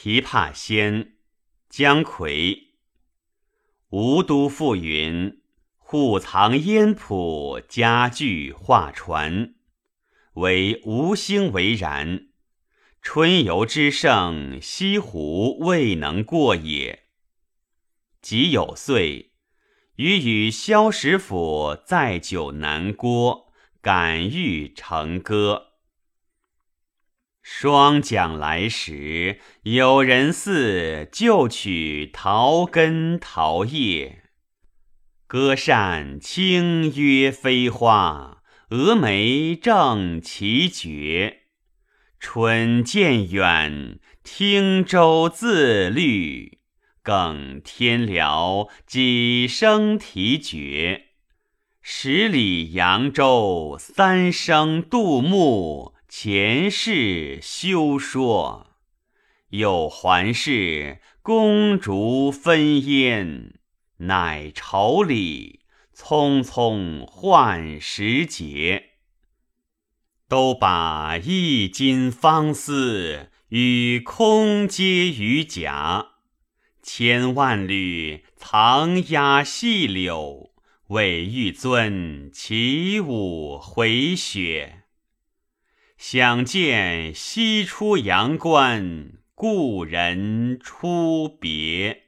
琵琶仙，姜夔。吴都赋云：“户藏烟圃，家具画船。”惟吴兴为然。春游之盛，西湖未能过也。己有岁，余与萧石甫载酒南郭，感遇成歌。霜降来时，有人似旧曲桃根桃叶。歌扇轻约飞花，蛾眉正奇绝。春渐远，汀洲自绿。更天辽，几声啼绝。十里扬州，三声杜牧。前世休说，有还是公烛分烟，乃愁里匆匆换时节。都把一襟芳丝与空接于甲，千万缕藏压细柳，为玉尊起舞回雪。想见西出阳关，故人出别。